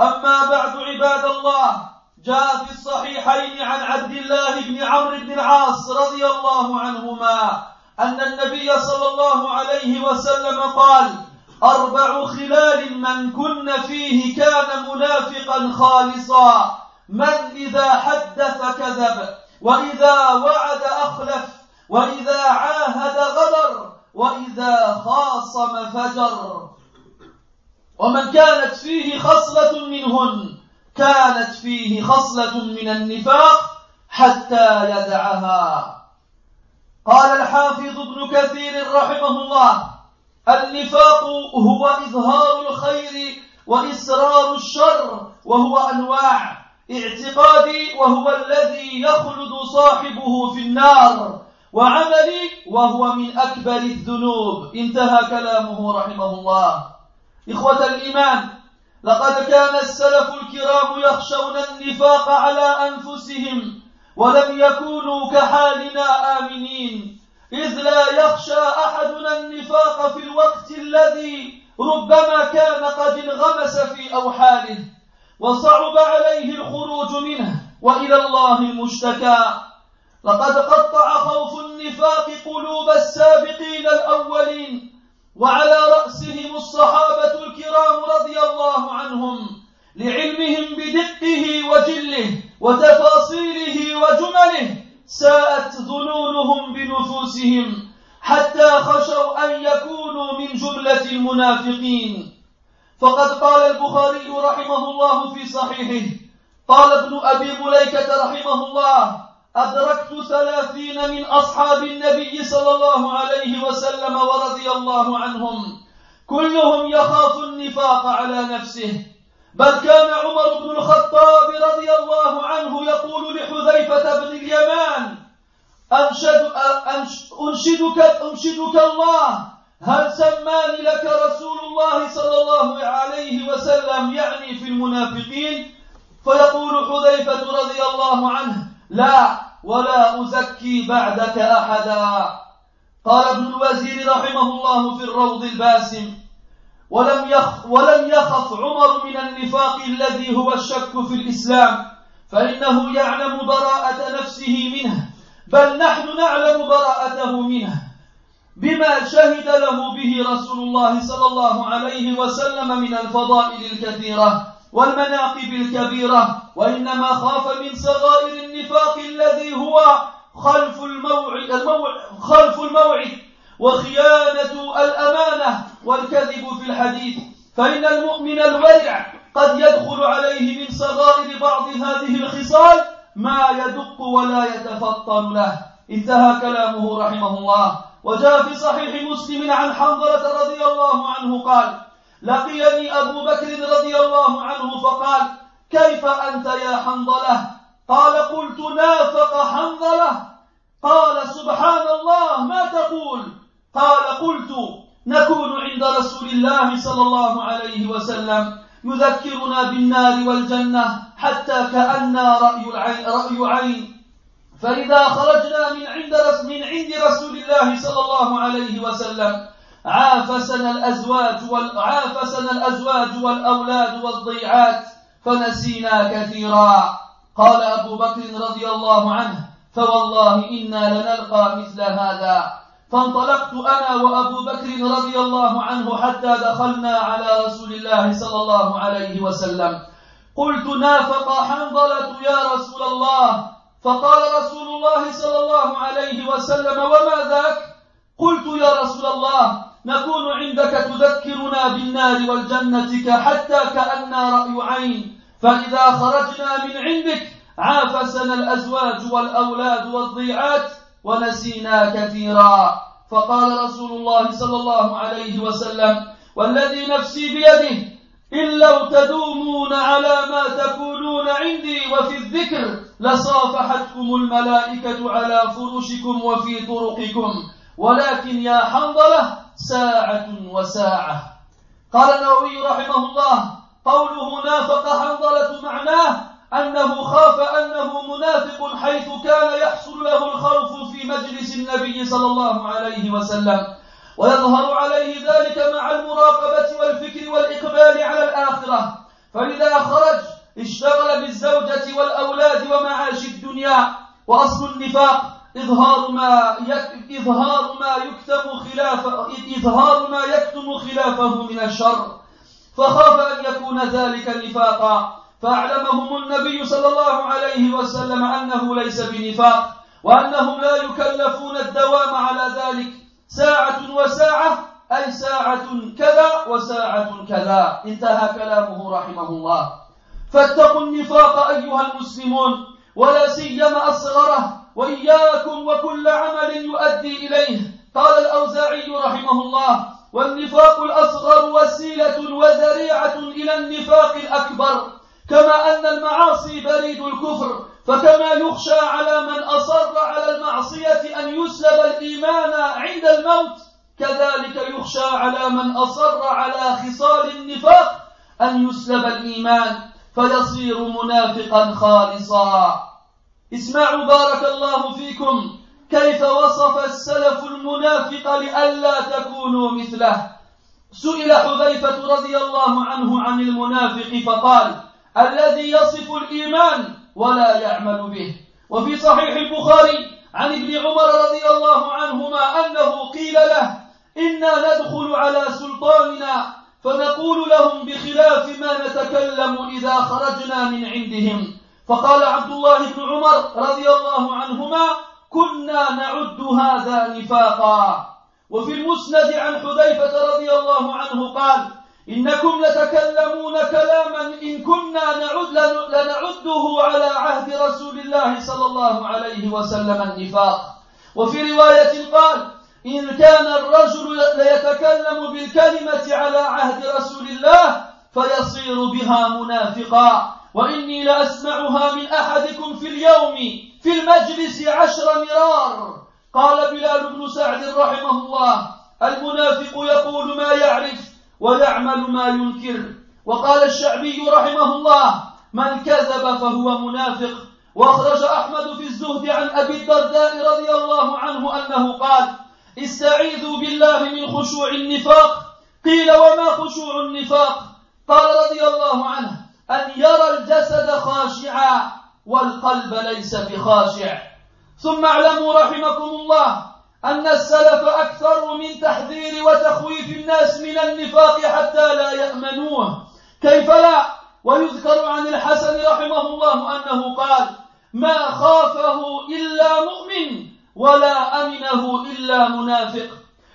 أما بعد عباد الله جاء في الصحيحين عن عبد الله بن عمرو بن العاص رضي الله عنهما أن النبي صلى الله عليه وسلم قال أربع خلال من كن فيه كان منافقا خالصا من إذا حدث كذب وإذا وعد أخلف وإذا عاهد غدر وإذا خاصم فجر. ومن كانت فيه خصلة منهن كانت فيه خصلة من النفاق حتى يدعها. قال الحافظ ابن كثير رحمه الله النفاق هو إظهار الخير وإسرار الشر وهو أنواع اعتقادي وهو الذي يخلد صاحبه في النار وعملي وهو من أكبر الذنوب. انتهى كلامه رحمه الله. إخوة الإيمان لقد كان السلف الكرام يخشون النفاق على أنفسهم ولم يكونوا كحالنا آمنين إذ لا يخشى أحدنا النفاق في الوقت الذي ربما كان قد انغمس في أوحاله وصعب عليه الخروج منه وإلى الله المشتكى. لقد قطع خوف النفاق قلوب السابقين الأولين وعلى رأسهم الصحابة عنهم لعلمهم بدقه وجله وتفاصيله وجمله ساءت ظنونهم بنفوسهم حتى خشوا أن يكونوا من جملة المنافقين. فقد قال البخاري رحمه الله في صحيحه قال ابن أبي مليكة رحمه الله أدركت ثلاثين من أصحاب النبي صلى الله عليه وسلم ورضي الله عنهم. كلهم يخاف النفاق على نفسه. بل كان عمر بن الخطاب رضي الله عنه يقول لحذيفة بن اليمان أنشد أنشدك أنشدك الله هل سماني لك رسول الله صلى الله عليه وسلم؟ يعني في المنافقين. فيقول حذيفة رضي الله عنه لا ولا أزكي بعدك أحدا. قال ابن الوزير رحمه الله في الروض الباسم ولم يخ ولم يخف عمر من النفاق الذي هو الشك في الإسلام فإنه يعلم براءة نفسه منه بل نحن نعلم براءته منه بما شهد له به رسول الله صلى الله عليه وسلم من الفضائل الكثيرة والمناقب الكبيرة وإنما خاف من صغائر النفاق الذي هو خلف الموعد, الموعد خلف الموعد وخيانة الأمانة والكذب في الحديث. فإن المؤمن الورع قد يدخل عليه من صغائر بعض هذه الخصال ما يدق ولا يتفطن له. انتهى كلامه رحمه الله. وجاء في صحيح مسلم عن حنظلة رضي الله عنه قال لقيني أبو بكر رضي الله عنه فقال كيف أنت يا حنظلة؟ قال قلت نافق حنظلة. قال سبحان الله ما تقول؟ قال قلت نكون عند رسول الله صلى الله عليه وسلم يذكرنا بالنار والجنة حتى كأننا رأي العين رأي عين. فإذا خرجنا من عند من عند رسول الله صلى الله عليه وسلم عافسنا الأزواج عافسنا الأزواج والأولاد والضيعات فنسينا كثيرا. قال أبو بكر رضي الله عنه فوالله إنا لنلقى مثل هذا. فانطلقت أنا وأبو بكر رضي الله عنه حتى دخلنا على رسول الله صلى الله عليه وسلم. قلت نافق حنظلة يا رسول الله. فقال رسول الله صلى الله عليه وسلم وما ذاك؟ قلت يا رسول الله نكون عندك تذكرنا بالنار والجنة حتى كأننا رأي عين. فإذا خرجنا من عندك عافسنا الأزواج والأولاد والضيعات ونسينا كثيرا. فقال رسول الله صلى الله عليه وسلم والذي نفسي بيده إن لو تدومون على ما تكونون عندي وفي الذكر لصافحتكم الملائكة على فرشكم وفي طرقكم. ولكن يا حنظلة ساعة وساعة. قال النووي رحمه الله قوله نافق حنظلة معناه أنه خاف أنه منافق حيث كان يحصل له الخوف في مجلس النبي صلى الله عليه وسلم. ويظهر عليه ذلك مع المراقبة والفكر والإقبال على الآخرة. فإذا خرج اشتغل بالزوجة والأولاد ومعاش الدنيا وأصل النفاق إظهار ما إظهار ما يكتم خلاف إظهار ما يكتم خلافه من الشر. فخاف أن يكون ذلك نفاقا. فأعلمهم النبي صلى الله عليه وسلم أنه ليس بنفاق وأنهم لا يكلفون الدوام على ذلك. ساعة وساعة أي ساعة كذا وساعة كذا. انتهى كلامه رحمه الله. فاتقوا النفاق أيها المسلمون ولا سيما أصغره. وإياكم وكل عمل يؤدي إليه. قال الأوزاعي رحمه الله والنفاق الأصغر وسيلة وذريعة إلى النفاق الأكبر. كما أن المعاصي بريد الكفر فكما يخشى على من أصر على المعصية أن يسلب الإيمان عند الموت كذلك يخشى على من أصر على خصال النفاق أن يسلب الإيمان. فيصير منافقا خالصا. اسمعوا بارك الله فيكم. كيف وصف السلف المنافق لئلا تكونوا مثله؟ سئل حذيفة رضي الله عنه عن المنافق فقال الذي يصف الإيمان ولا يعمل به. وفي صحيح البخاري عن ابن عمر رضي الله عنهما أنه قيل له إنا ندخل على سلطاننا فنقول لهم بخلاف ما نتكلم إذا خرجنا من عندهم. فقال عبد الله بن عمر رضي الله عنهما كنا نعد هذا نفاقا. وفي المسند عن حذيفة رضي الله عنه قال إنكم لتكلمون كلاما إن كنا نعد لنعده على عهد رسول الله صلى الله عليه وسلم النفاق. وفي رواية قال إن كان الرجل ليتكلم بالكلمة على عهد رسول الله فيصير بها منافقا. وإني لأسمعها من أحدكم في اليوم. في المجلس عشر مرار. قال بلال بن سعد رحمه الله المنافق يقول ما يعرف ويعمل ما ينكر. وقال الشعبي رحمه الله من كذب فهو منافق. وأخرج أحمد في الزهد عن أبي الدرداء رضي الله عنه أنه قال استعيذوا بالله من خشوع النفاق. قيل وما خشوع النفاق؟ قال رضي الله عنه أن يرى الجسد خاشعا. والقلب ليس بخاشع. ثم اعلموا رحمكم الله أن السلف أكثر من تحذير وتخويف الناس من النفاق حتى لا يأمنوه. كيف لا؟ ويذكر عن الحسن رحمه الله أنه قال ما خافه إلا مؤمن ولا أمنه إلا منافق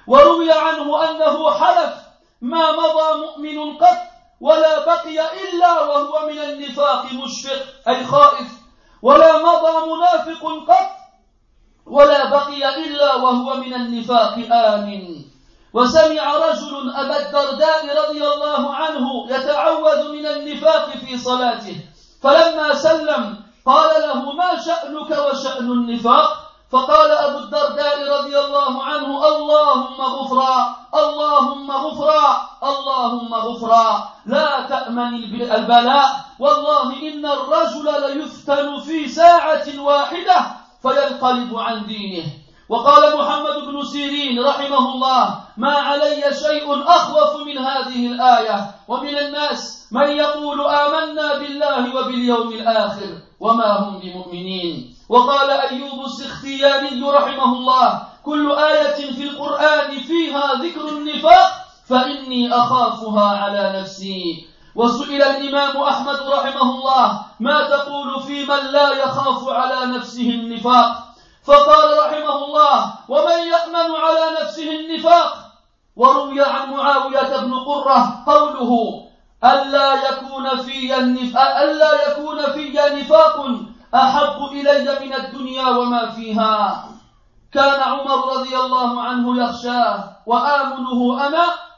وروي عنه أنه حلف ما مضى مؤمن قط ولا بقي إلا وهو من النفاق مشفق أي خائف. ولا مضى منافق قط ولا بقي إلا وهو من النفاق آمن. وسمع رجل أبا الدرداء رضي الله عنه يتعوذ من النفاق في صلاته. فلما سلم قال له ما شأنك وشأن النفاق؟ فقال أبو الدرداء رضي الله عنه اللهم غفرا اللهم غفرا. اللهم غفرا لا تأمن البلاء. والله إن الرجل ليفتن في ساعة واحدة فينقلب عن دينه. وقال محمد بن سيرين رحمه الله ما علي شيء أخوف من هذه الآية. ومن الناس من يقول آمنا بالله وباليوم الآخر وما هم بمؤمنين. وقال أيوب السختياني رحمه الله كل آية في القرآن فيها ذكر النفاق فإني أخافها على نفسي. وسئل الإمام أحمد رحمه الله ما تقول في من لا يخاف على نفسه النفاق؟ فقال رحمه الله ومن يأمن على نفسه النفاق؟ وروي عن معاوية بن قرة قوله ألا يكون في ألا يكون في نفاق أحب إلي من الدنيا وما فيها. كان عمر رضي الله عنه يخشاه وآمنه أنا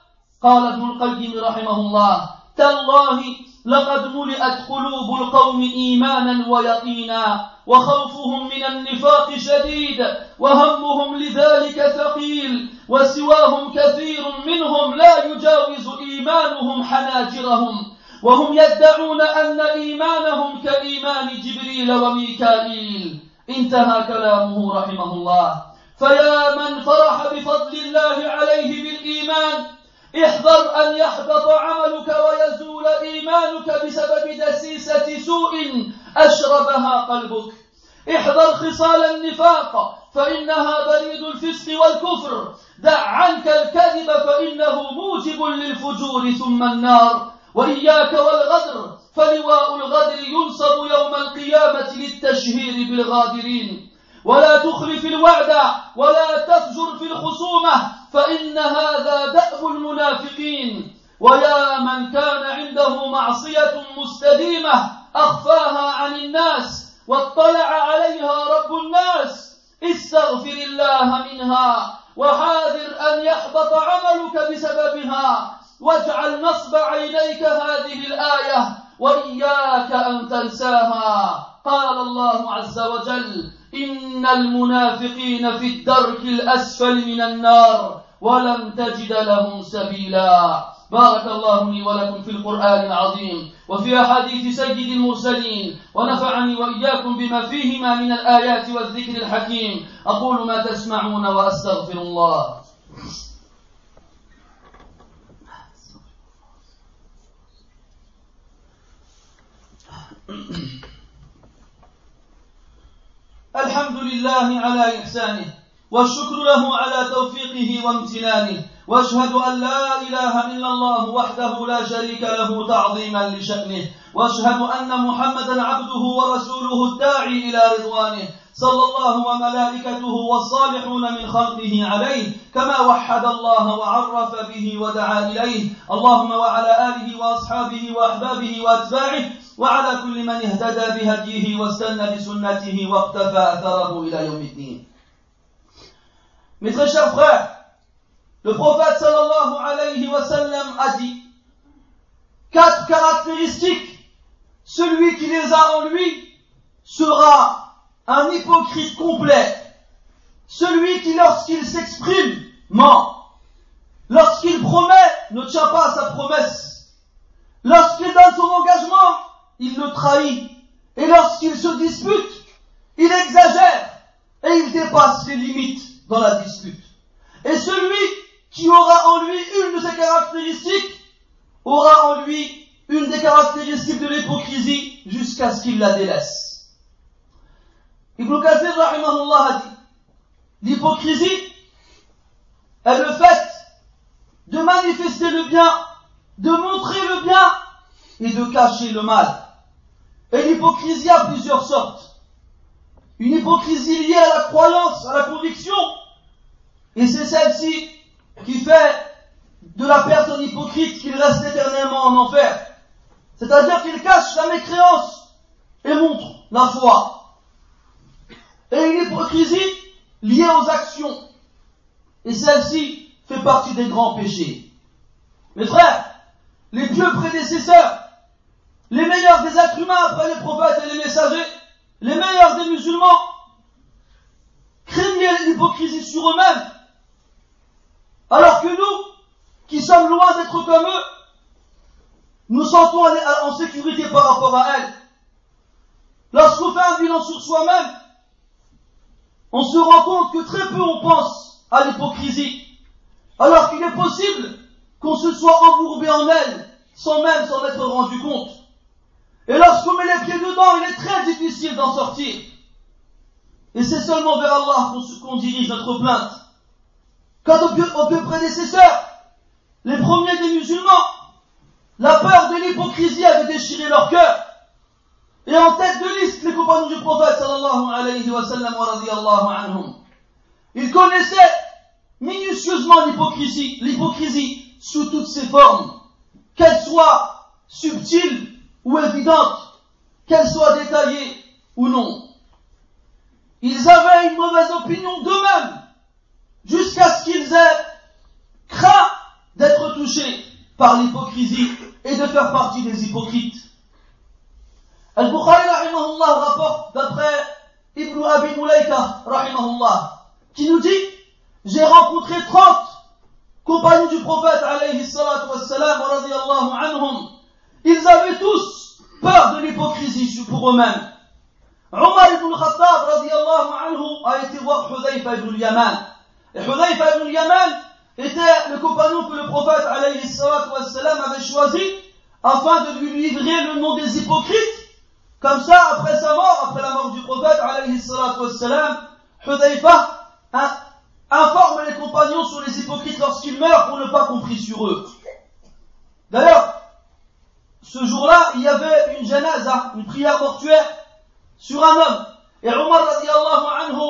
قال ابن القيم رحمه الله تالله لقد ملئت قلوب القوم إيمانا ويقينا وخوفهم من النفاق شديد وهمهم لذلك ثقيل وسواهم كثير منهم لا يجاوز إيمانهم حناجرهم وهم يدعون أن إيمانهم كإيمان جبريل وميكائيل. انتهى كلامه رحمه الله. فيا من فرح بفضل الله عليه بالإيمان احذر أن يحبط عملك ويزول إيمانك بسبب دسيسة سوء أشربها قلبك. احذر خصال النفاق فإنها بريد الفسق والكفر. دع عنك الكذب فإنه موجب للفجور ثم النار. وإياك والغدر فلواء الغدر ينصب يوم القيامة للتشهير بالغادرين. ولا تخلف الوعد ولا تفجر في الخصومة فإن هذا دأب المنافقين. ويا من كان عنده معصية مستديمة أخفاها عن الناس واطلع عليها رب الناس. استغفر الله منها وحاذر أن يحبط عملك بسببها واجعل نصب عينيك هذه الآية وإياك أن تنساها. قال الله عز وجل إن المنافقين في الدرك الأسفل من النار ولن تجد لهم سبيلا. بارك الله لي ولكم في القرآن العظيم وفي أحاديث سيد المرسلين ونفعني وإياكم بما فيهما من الآيات والذكر الحكيم. أقول ما تسمعون وأستغفر الله. الحمد لله على إحسانه والشكر له على توفيقه وامتنانه وأشهد أن لا إله إلا الله وحده لا شريك له تعظيما لشأنه وأشهد أن محمدا عبده ورسوله الداعي إلى رضوانه صلى الله وملائكته والصالحون من خلقه عليه كما وحد الله وعرف به ودعا إليه اللهم وعلى آله وأصحابه وأحبابه وأتباعه وعلى كل من اهتدى بهديه واستنى بسنته واقتفى اثره الى يوم الدين Mes très chers frères, le prophète sallallahu alayhi wa sallam a dit quatre caractéristiques. Celui qui les a en lui sera un hypocrite complet. Celui qui, lorsqu'il s'exprime, ment. Lorsqu'il promet, ne tient pas à sa promesse. Lorsqu'il donne son engagement, il le trahit. Et lorsqu'il se dispute, il exagère et il dépasse les limites dans la dispute. Et celui qui aura en lui une de ces caractéristiques aura en lui une des caractéristiques de l'hypocrisie jusqu'à ce qu'il la délaisse. Ibn Kathir a dit l'hypocrisie est le fait de manifester le bien, de montrer le bien et de cacher le mal. Et l'hypocrisie a plusieurs sortes. Une hypocrisie liée à la croyance, à la conviction, et c'est celle-ci qui fait de la personne hypocrite qu'il reste éternellement en enfer. C'est-à-dire qu'il cache la mécréance et montre la foi. Et une hypocrisie liée aux actions. Et celle-ci fait partie des grands péchés. Mes frères, les pieux prédécesseurs, les meilleurs des êtres humains après les prophètes et les messagers, les meilleurs des musulmans, attirer l'hypocrisie sur eux-mêmes. Alors que nous, qui sommes loin d'être comme eux, nous sentons en sécurité par rapport à elles. Lorsqu'on fait un bilan sur soi-même, on se rend compte que très peu on pense à l'hypocrisie. Alors qu'il est possible qu'on se soit embourbé en elle sans même s'en être rendu compte. Et lorsqu'on met les pieds dedans, il est très difficile d'en sortir. Et c'est seulement vers Allah qu'on dirige notre plainte. Quant aux pieux prédécesseurs, les premiers des musulmans, la peur de l'hypocrisie avait déchiré leur cœur. Et en tête de liste, les compagnons du prophète sallallahu alayhi wa sallam wa radiyallahu anhum. Ils connaissaient minutieusement l'hypocrisie, l'hypocrisie sous toutes ses formes, qu'elle soit subtile ou évidente, qu'elle soit détaillée ou non. Ils avaient une mauvaise opinion d'eux-mêmes, jusqu'à ce qu'ils aient craint d'être touchés par l'hypocrisie et de faire partie des hypocrites. Al-Bukhari rahimahullah rapporte d'après Ibn Abi Mulaika rahimahullah qui nous dit j'ai rencontré 30 compagnons du prophète alayhi salatu wassalam anhum ils avaient tous peur de l'hypocrisie pour eux-mêmes. Omar ibn Khattab anhu a été voir Hudayfa ibn Yaman et Hudayfa ibn Yaman était le compagnon que le prophète alayhi avait choisi afin de lui livrer le nom des hypocrites. Comme ça, après sa mort, après la mort du prophète, alayhi Hudayfa informe les compagnons sur les hypocrites lorsqu'ils meurent pour ne pas compris sur eux. D'ailleurs, ce jour-là, il y avait une janaza, une prière mortuaire, sur un homme. Et Omar radiallahu anhu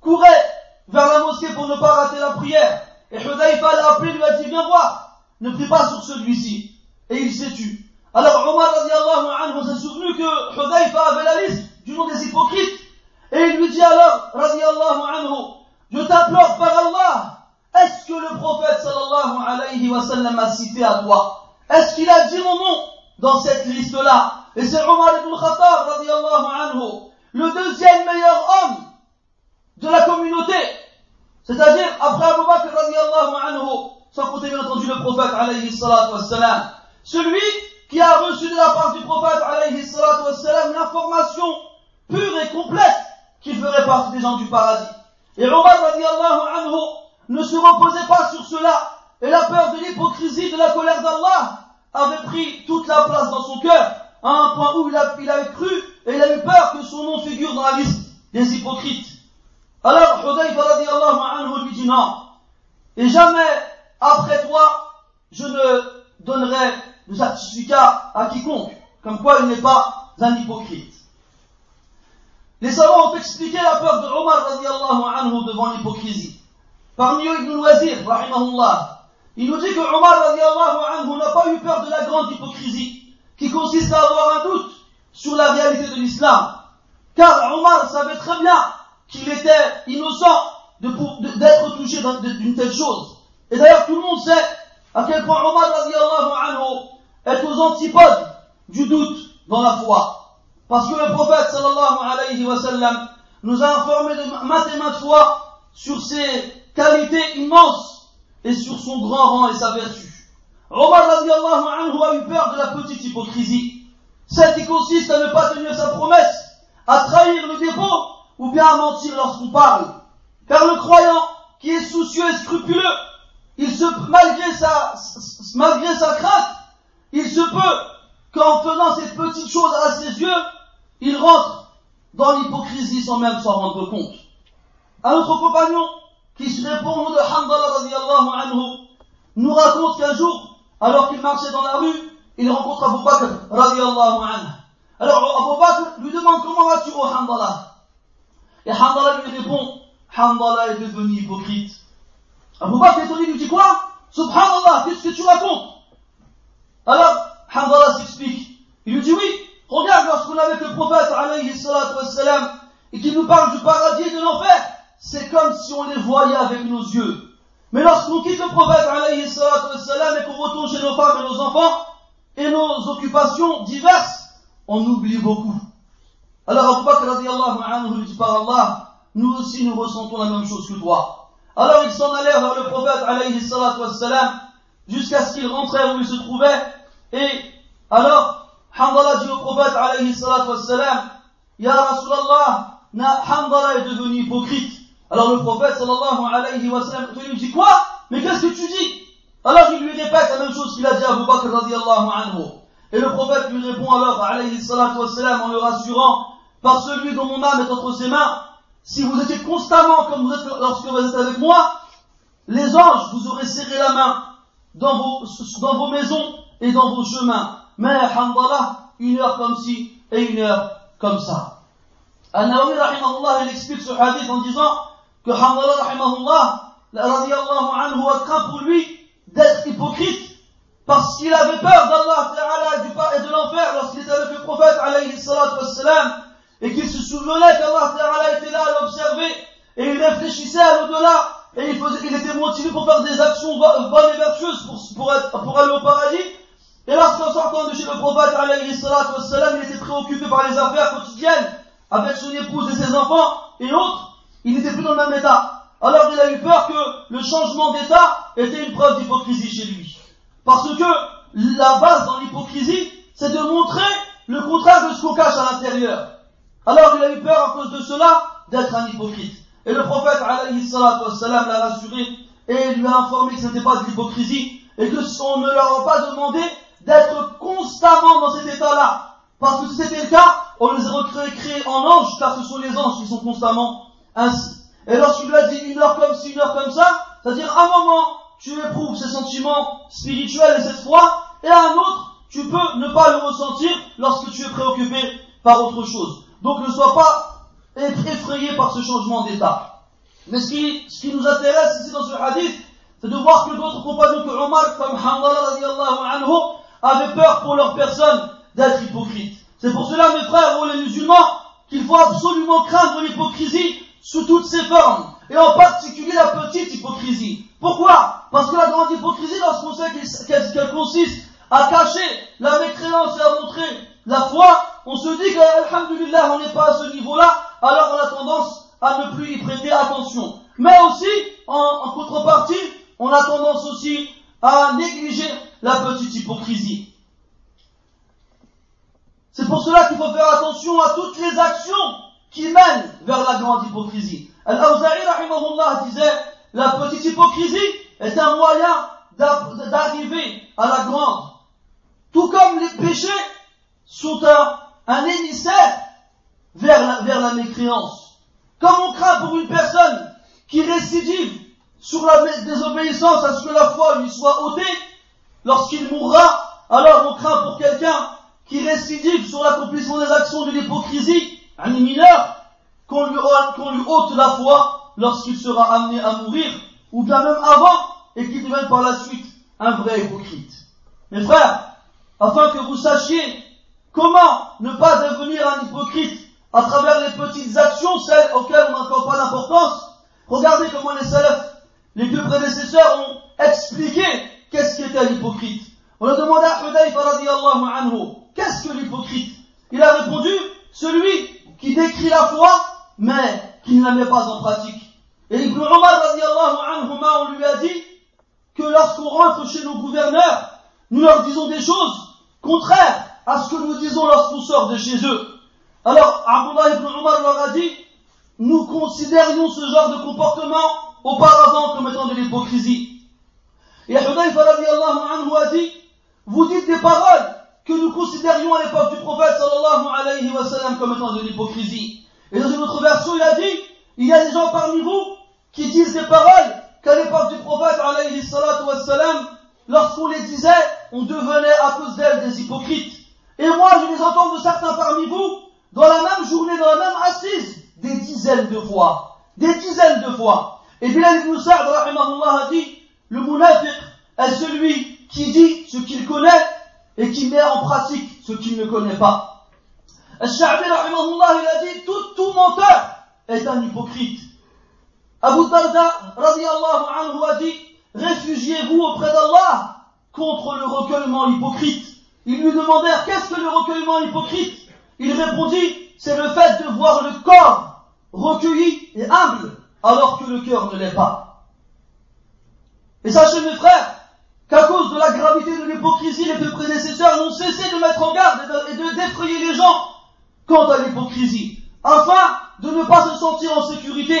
courait vers la mosquée pour ne pas rater la prière. Et Hudayfa l'a appelé, lui a dit, viens voir, ne prie pas sur celui-ci. Et il s'est tué. Alors Omar radiallahu anhu s'est souvenu que Hudayfa avait la liste du nom des hypocrites. Et il lui dit alors, radiallahu anhu, je t'implore par Allah, est-ce que le prophète sallallahu alayhi wa sallam a cité à toi? Est-ce qu'il a dit mon nom? Dans cette liste-là Et c'est Omar ibn Khattab anhu, le deuxième meilleur homme de la communauté. C'est-à-dire après Abu Bakr anhu, sans compter bien entendu le prophète alayhi salatu wa sallam. Celui qui a reçu de la part du prophète alayhi wassalam l'information pure et complète qu'il ferait partie des gens du paradis. Et Omar anhu ne se reposait pas sur cela et la peur de l'hypocrisie, de la colère d'Allah avait pris toute la place dans son cœur à un point où il, a, il avait cru et il a eu peur que son nom figure dans la liste des hypocrites. Alors Hudayfa anhu lui dit non. Et jamais après toi je ne donnerai le certificat à quiconque, comme quoi il n'est pas un hypocrite. Les savants ont expliqué la peur de Omar anhu devant l'hypocrisie. Parmi eux, Ibn Wazir, rahimahullah, il nous dit que Omar n'a pas eu peur de la grande hypocrisie, qui consiste à avoir un doute sur la réalité de l'islam. Car Omar savait très bien qu'il était innocent d'être touché d'une telle chose. Et d'ailleurs, tout le monde sait à quel point Omar est aux antipodes du doute dans la foi. Parce que le prophète sallallahu alayhi wa sallam nous a informé de maintes et maintes fois sur ses qualités immenses et sur son grand rang et sa vertu. Omar anhu a eu peur de la petite hypocrisie, celle qui consiste à ne pas tenir sa promesse, à trahir le dépôt ou bien à mentir lorsqu'on parle. Car le croyant qui est soucieux et scrupuleux, il se, malgré sa, malgré sa crainte, il se peut qu'en faisant cette petite chose à ses yeux, il rentre dans l'hypocrisie sans même s'en rendre compte. Un autre compagnon, qui se répond de Hanbala radiallahu anhu, nous raconte qu'un jour, alors qu'il marchait dans la rue, il rencontre Abu Bakr radiallahu anhu. Alors Abu Bakr lui demande comment vas-tu au Hanbala? Et Hanbala lui répond, Hanbala est devenu hypocrite. Abu Bakr étonné lui dit quoi? Subhanallah, qu'est-ce que tu racontes? Alors, Hanbala s'explique. Il lui dit oui, regarde lorsqu'on est avec le prophète alayhi et qu'il nous parle du paradis et de l'enfer, c'est comme si on les voyait avec nos yeux. Mais lorsqu'on quitte le prophète alayhi et qu'on retourne chez nos femmes et nos enfants, et nos occupations diverses, on oublie beaucoup. Alors Abu radiallahu anhu lui dit par Allah, nous aussi nous ressentons la même chose que toi. Alors ils s'en allèrent vers le prophète alayhi jusqu'à ce qu'ils rentrèrent où ils se trouvaient et alors Hamdallah dit au prophète alayhi Ya Rasulallah, Hamdallah est devenu hypocrite. Alors le prophète sallallahu alayhi wa sallam lui dit quoi? Mais qu'est-ce que tu dis? Alors il lui répète la même chose qu'il a dit à Abu Bakr radiallahu anhu. Et le prophète lui répond alors alayhi salatu wa en le rassurant par celui dont mon âme est entre ses mains, si vous étiez constamment comme vous êtes lorsque vous êtes avec moi, les anges vous auraient serré la main dans vos, maisons et dans vos chemins. Mais, alhamdulillah, une heure comme ci et une heure comme ça. An-Nawawi, il explique ce hadith en disant que Hamdallah, rahimahullah, radiallahu anhu, a craint pour lui d'être hypocrite parce qu'il avait peur d'Allah Ta'ala et de l'enfer lorsqu'il était avec le prophète alayhi salatu wassalam et qu'il se souvenait qu'Allah Ta'ala était là à l'observer et il réfléchissait à l'au-delà et il, était motivé pour faire des actions bonnes et vertueuses pour, pour aller au paradis. Et lorsqu'en sortant de chez le prophète alayhi salatu wassalam il était préoccupé par les affaires quotidiennes avec son épouse et ses enfants et autres il n'était plus dans le même état. Alors il a eu peur que le changement d'état était une preuve d'hypocrisie chez lui. Parce que la base dans l'hypocrisie, c'est de montrer le contraire de ce qu'on cache à l'intérieur. Alors il a eu peur à cause de cela d'être un hypocrite. Et le prophète alayhi l'a rassuré et lui a informé que ce n'était pas de l'hypocrisie et que on ne leur a pas demandé d'être constamment dans cet état-là. Parce que si c'était le cas, on les aurait créés en anges, car ce sont les anges qui sont constamment ainsi. Et lorsqu'il a dit une heure comme ci, une heure comme ça, c'est-à-dire à un moment, tu éprouves ces sentiments spirituels et cette foi, et à un autre, tu peux ne pas le ressentir lorsque tu es préoccupé par autre chose. Donc ne sois pas effrayé par ce changement d'état. Mais ce qui, ce qui nous intéresse ici dans ce hadith, c'est de voir que d'autres compagnons que Omar, comme Hamdallah anhu, avaient peur pour leur personne d'être hypocrite. C'est pour cela, mes frères, ou les musulmans, qu'il faut absolument craindre l'hypocrisie sous toutes ses formes, et en particulier la petite hypocrisie. Pourquoi? Parce que la grande hypocrisie, lorsqu'on sait qu'elle consiste à cacher la mécréance et à montrer la foi, on se dit qu'Alhamdulillah, on n'est pas à ce niveau-là, alors on a tendance à ne plus y prêter attention. Mais aussi, en contrepartie, on a tendance aussi à négliger la petite hypocrisie. C'est pour cela qu'il faut faire attention à toutes les actions qui mène vers la grande hypocrisie. Al-Awza'i, rahimahullah, disait, la petite hypocrisie est un moyen d'arriver à la grande. Tout comme les péchés sont un, émissaire vers la, vers la mécréance. Comme on craint pour une personne qui récidive sur la désobéissance à ce que la foi lui soit ôtée, lorsqu'il mourra, alors on craint pour quelqu'un qui récidive sur l'accomplissement des actions de l'hypocrisie, un mineur, qu'on lui, ôte la foi lorsqu'il sera amené à mourir, ou bien même avant, et qu'il devienne par la suite un vrai hypocrite. Mes frères, afin que vous sachiez comment ne pas devenir un hypocrite à travers les petites actions, celles auxquelles on n'accorde pas d'importance, regardez comment les salafs, les deux prédécesseurs ont expliqué qu'est-ce qu'était l'hypocrite. On a demandé à Hudayfa radiallahu anhu, qu'est-ce que l'hypocrite? Il a répondu, celui qui décrit la foi, mais qui ne la met pas en pratique. Et Ibn Omar, on lui a dit que lorsqu'on rentre chez nos gouverneurs, nous leur disons des choses contraires à ce que nous disons lorsqu'on sort de chez eux. Alors, Abdullah ibn Omar leur a dit, nous considérions ce genre de comportement auparavant comme étant de l'hypocrisie. Et Hudayfa anhu a dit, vous dites des paroles que nous considérions à l'époque du prophète sallallahu alayhi wa sallam comme étant de l'hypocrisie. Et dans une autre version, il a dit, il y a des gens parmi vous qui disent des paroles qu'à l'époque du prophète alayhi salatu wa sallam, lorsqu'on les disait, on devenait à cause d'elles des hypocrites. Et moi, je les entends de certains parmi vous, dans la même journée, dans la même assise, des dizaines de fois. Des dizaines de fois. Et Bilal ibn Sa'd, a dit, le munafiq est celui qui dit ce qu'il connaît et qui met en pratique ce qu'il ne connaît pas. Al-Sha'bi, il a dit, tout, menteur est un hypocrite. Abu Darda, radiallahu anhu, a dit, réfugiez-vous auprès d'Allah contre le recueillement hypocrite. Ils lui demandèrent, qu'est-ce que le recueillement hypocrite? Il répondit, c'est le fait de voir le corps recueilli et humble, alors que le cœur ne l'est pas. Et sachez mes frères, qu'à cause de la gravité de l'hypocrisie, les deux prédécesseurs n'ont cessé de mettre en garde et de d'effrayer les gens quant à l'hypocrisie, afin de ne pas se sentir en sécurité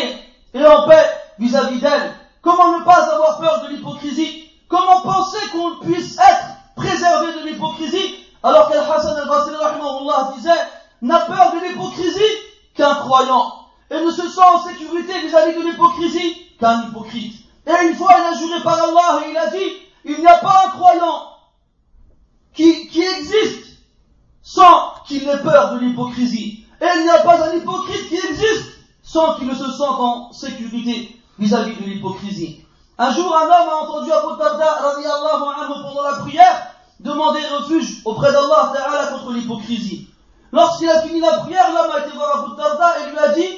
et en paix vis-à-vis d'elle. Comment ne pas avoir peur de l'hypocrisie? Comment penser qu'on puisse être préservé de l'hypocrisie? Alors qu'Al-Hassan al-Basri disait n'a peur de l'hypocrisie qu'un croyant et ne se sent en sécurité vis-à-vis de l'hypocrisie qu'un hypocrite. Et une fois, il a juré par Allah et il a dit, il n'y a pas un croyant qui, existe sans qu'il ait peur de l'hypocrisie. Et il n'y a pas un hypocrite qui existe sans qu'il ne se sente en sécurité vis-à-vis de l'hypocrisie. Un jour, un homme a entendu Abu Darda, pendant la prière, demander refuge auprès d'Allah Ta'ala contre l'hypocrisie. Lorsqu'il a fini la prière, l'homme a été voir Abu Darda et lui a dit,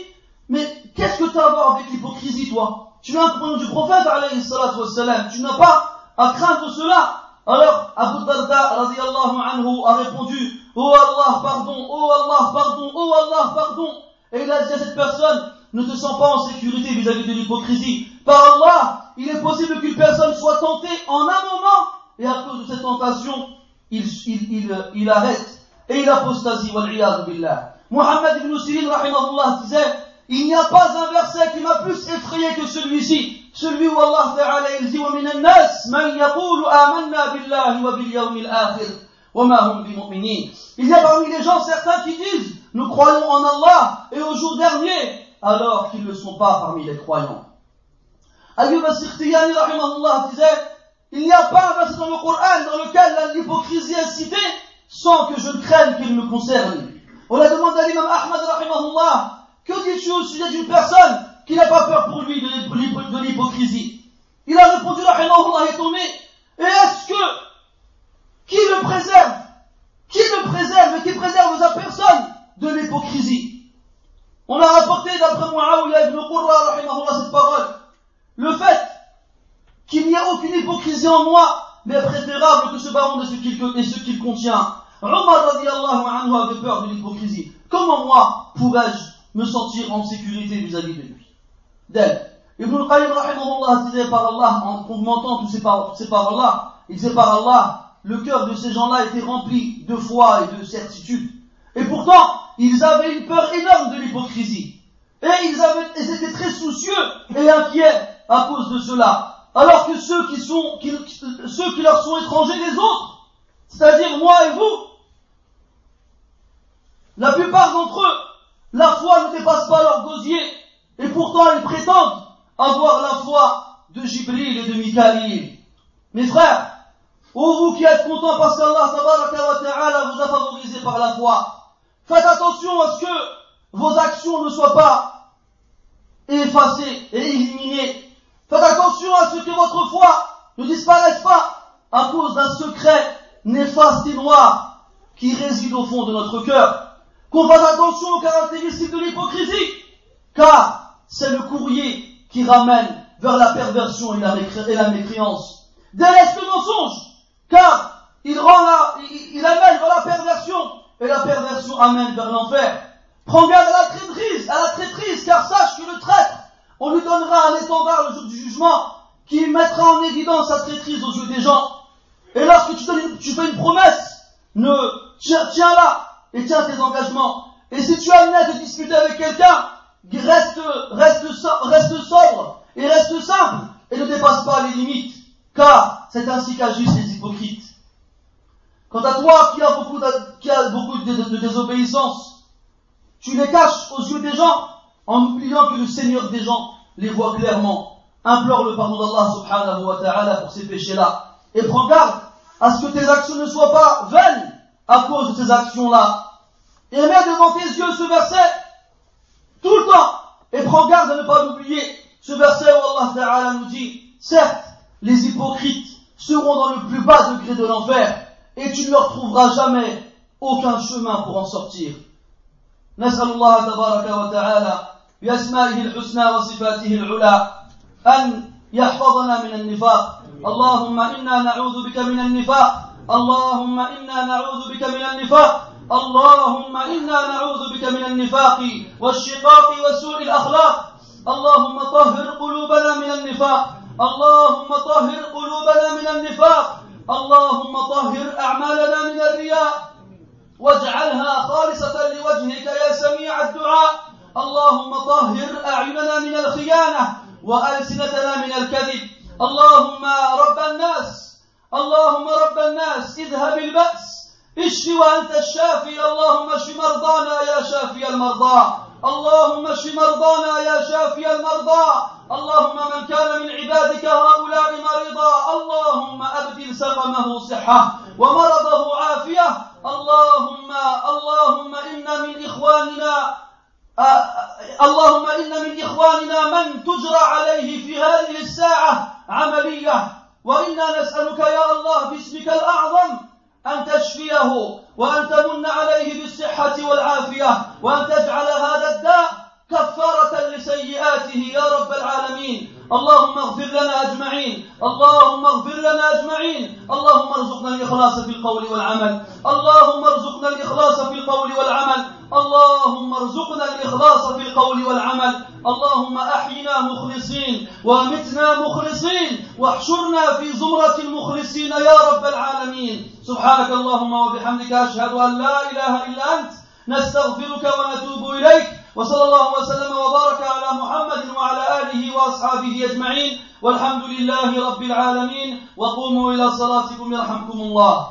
mais qu'est-ce que tu as à voir avec l'hypocrisie, toi? Tu es un compagnon du prophète, alayhi salatu wassalam. Tu n'as pas à craindre cela. Alors, Abu Darda, anhu, a répondu, Oh Allah, pardon, oh Allah, pardon, oh Allah, pardon. Et il a dit à cette personne, ne te sens pas en sécurité vis-à-vis de l'hypocrisie. Par Allah, il est possible qu'une personne soit tentée en un moment, et à cause de cette tentation, il, il, il, arrête, et il apostasie, billah. Muhammad ibn Sirin, disait, il n'y a pas un verset qui m'a plus effrayé que celui-ci Celui où Allah Ta'ala il dit وَمِنَ النَّاسِ مَنْ يَقُولُ آمَنَّا بِاللَّهِ وَبِالْيَوْمِ الْآخِرِ وَمَا هُمْ بِمُؤْمِنِينَ Il y a parmi les gens certains qui disent Nous croyons en Allah et au jour dernier, alors qu'ils ne sont pas parmi les croyants. Ayyub al-Sikhtiyani rahimahullah disait Il n'y a pas un verset dans le Coran dans lequel l'hypocrisie est citée sans que je ne craigne qu'il me concerne. On a demandé à l'imam Ahmad rahimahullah que dis-tu au sujet d'une personne qui n'a pas peur pour lui de l'hypocrisie Il a répondu, Allah est tombé. Et est-ce que qui le préserve Qui le préserve et qui préserve sa personne de l'hypocrisie? On a rapporté d'après Muawiyah ibn Qurra, cette parole. Le fait qu'il n'y a aucune hypocrisie en moi mais préférable que ce baron de ce qu'il contient. Omar radiallahu anhu avait peur de l'hypocrisie. Comment moi pourrais-je me sentir en sécurité vis-à-vis de lui? D'elle. Ibn al-Qayyim rahimahullah disait par Allah, en commentant tous ces, ces paroles-là, il disait par Allah, le cœur de ces gens-là était rempli de foi et de certitude. Et pourtant, ils avaient une peur énorme de l'hypocrisie. Et ils, avaient, étaient très soucieux et inquiets à cause de cela. Alors que ceux qui sont, ceux qui leur sont étrangers les autres, c'est-à-dire moi et vous, la plupart d'entre eux la foi ne dépasse pas leur gosier, et pourtant ils prétendent avoir la foi de Jibril et de Mikaïl. Mes frères, ô vous qui êtes contents parce qu'Allah vous a favorisé par la foi, faites attention à ce que vos actions ne soient pas effacées et éliminées. Faites attention à ce que votre foi ne disparaisse pas à cause d'un secret néfaste et noir qui réside au fond de notre cœur qu'on fasse attention aux caractéristiques de l'hypocrisie, car c'est le courrier qui ramène vers la perversion et la, mécréance. Délaisse le mensonge, car il, rend la, il, amène vers la perversion, et la perversion amène vers l'enfer. Prends garde à la traîtrise, à la traîtrise, car sache que le traître, on lui donnera un étendard le jour du jugement, qui mettra en évidence sa traîtrise aux yeux des gens. Et lorsque tu, tu fais une promesse, ne tiens-la, et tiens tes engagements. Et si tu as amené à te disputer avec quelqu'un, reste, sobre et reste simple et ne dépasse pas les limites, car c'est ainsi qu'agissent les hypocrites. Quant à toi qui as beaucoup de, a beaucoup de, désobéissance, tu les caches aux yeux des gens en oubliant que le Seigneur des gens les voit clairement. Implore le pardon d'Allah subhanahu wa ta'ala pour ces péchés-là. Et prends garde à ce que tes actions ne soient pas vaines à cause de ces actions-là. Et mets devant tes yeux ce verset tout le temps et prends garde à ne pas l'oublier. Ce verset où Allah Ta'ala nous dit, certes, les hypocrites seront dans le plus bas degré de l'enfer et tu ne leur trouveras jamais aucun chemin pour en sortir. نسأل الله تبارك وتعالى بأسمائه الحسنى وصفاته العلى أن يحفظنا من النفاق اللهم إنا نعوذ بك من النفاق اللهم إنا نعوذ بك من النفاق اللهم إنا نعوذ بك من النفاق والشقاق وسوء الأخلاق. اللهم طهر قلوبنا من النفاق. اللهم طهر قلوبنا من النفاق. اللهم طهر أعمالنا من الرياء. واجعلها خالصة لوجهك يا سميع الدعاء. اللهم طهر أعيننا من الخيانة وألسنتنا من الكذب. اللهم رب الناس. اللهم رب الناس. اذهب البأس. اشف وأنت الشافي اللهم اشف مرضانا يا شافي المرضى. اللهم اشف مرضانا يا شافي المرضى. اللهم من كان من عبادك هؤلاء مريضا. اللهم أبدل سقمه صحة ومرضه عافية. اللهم اللهم إن من إخواننا اللهم إن من إخواننا من تجرى عليه في هذه الساعة عملية. وإنا نسألك يا الله باسمك الأعظم أن تشفيه وأن تمن عليه بالصحة والعافية وأن تجعل هذا الداء كفارة لسيئاته يا رب العالمين. اللهم اغفر لنا أجمعين. اللهم اغفر لنا أجمعين. اللهم ارزقنا الإخلاص في القول والعمل. اللهم ارزقنا الإخلاص في القول والعمل. اللهم ارزقنا الإخلاص في القول والعمل. اللهم أحينا مخلصين ومتنا مخلصين. واحشرنا في زمرة المخلصين يا رب العالمين. سبحانك اللهم وبحمدك أشهد أن لا إله إلا أنت. نستغفرك ونتوب إليك. وصلى الله وسلم وبارك على محمد وعلى آله وأصحابه أجمعين والحمد لله رب العالمين وقوموا إلى صلاتكم يرحمكم الله.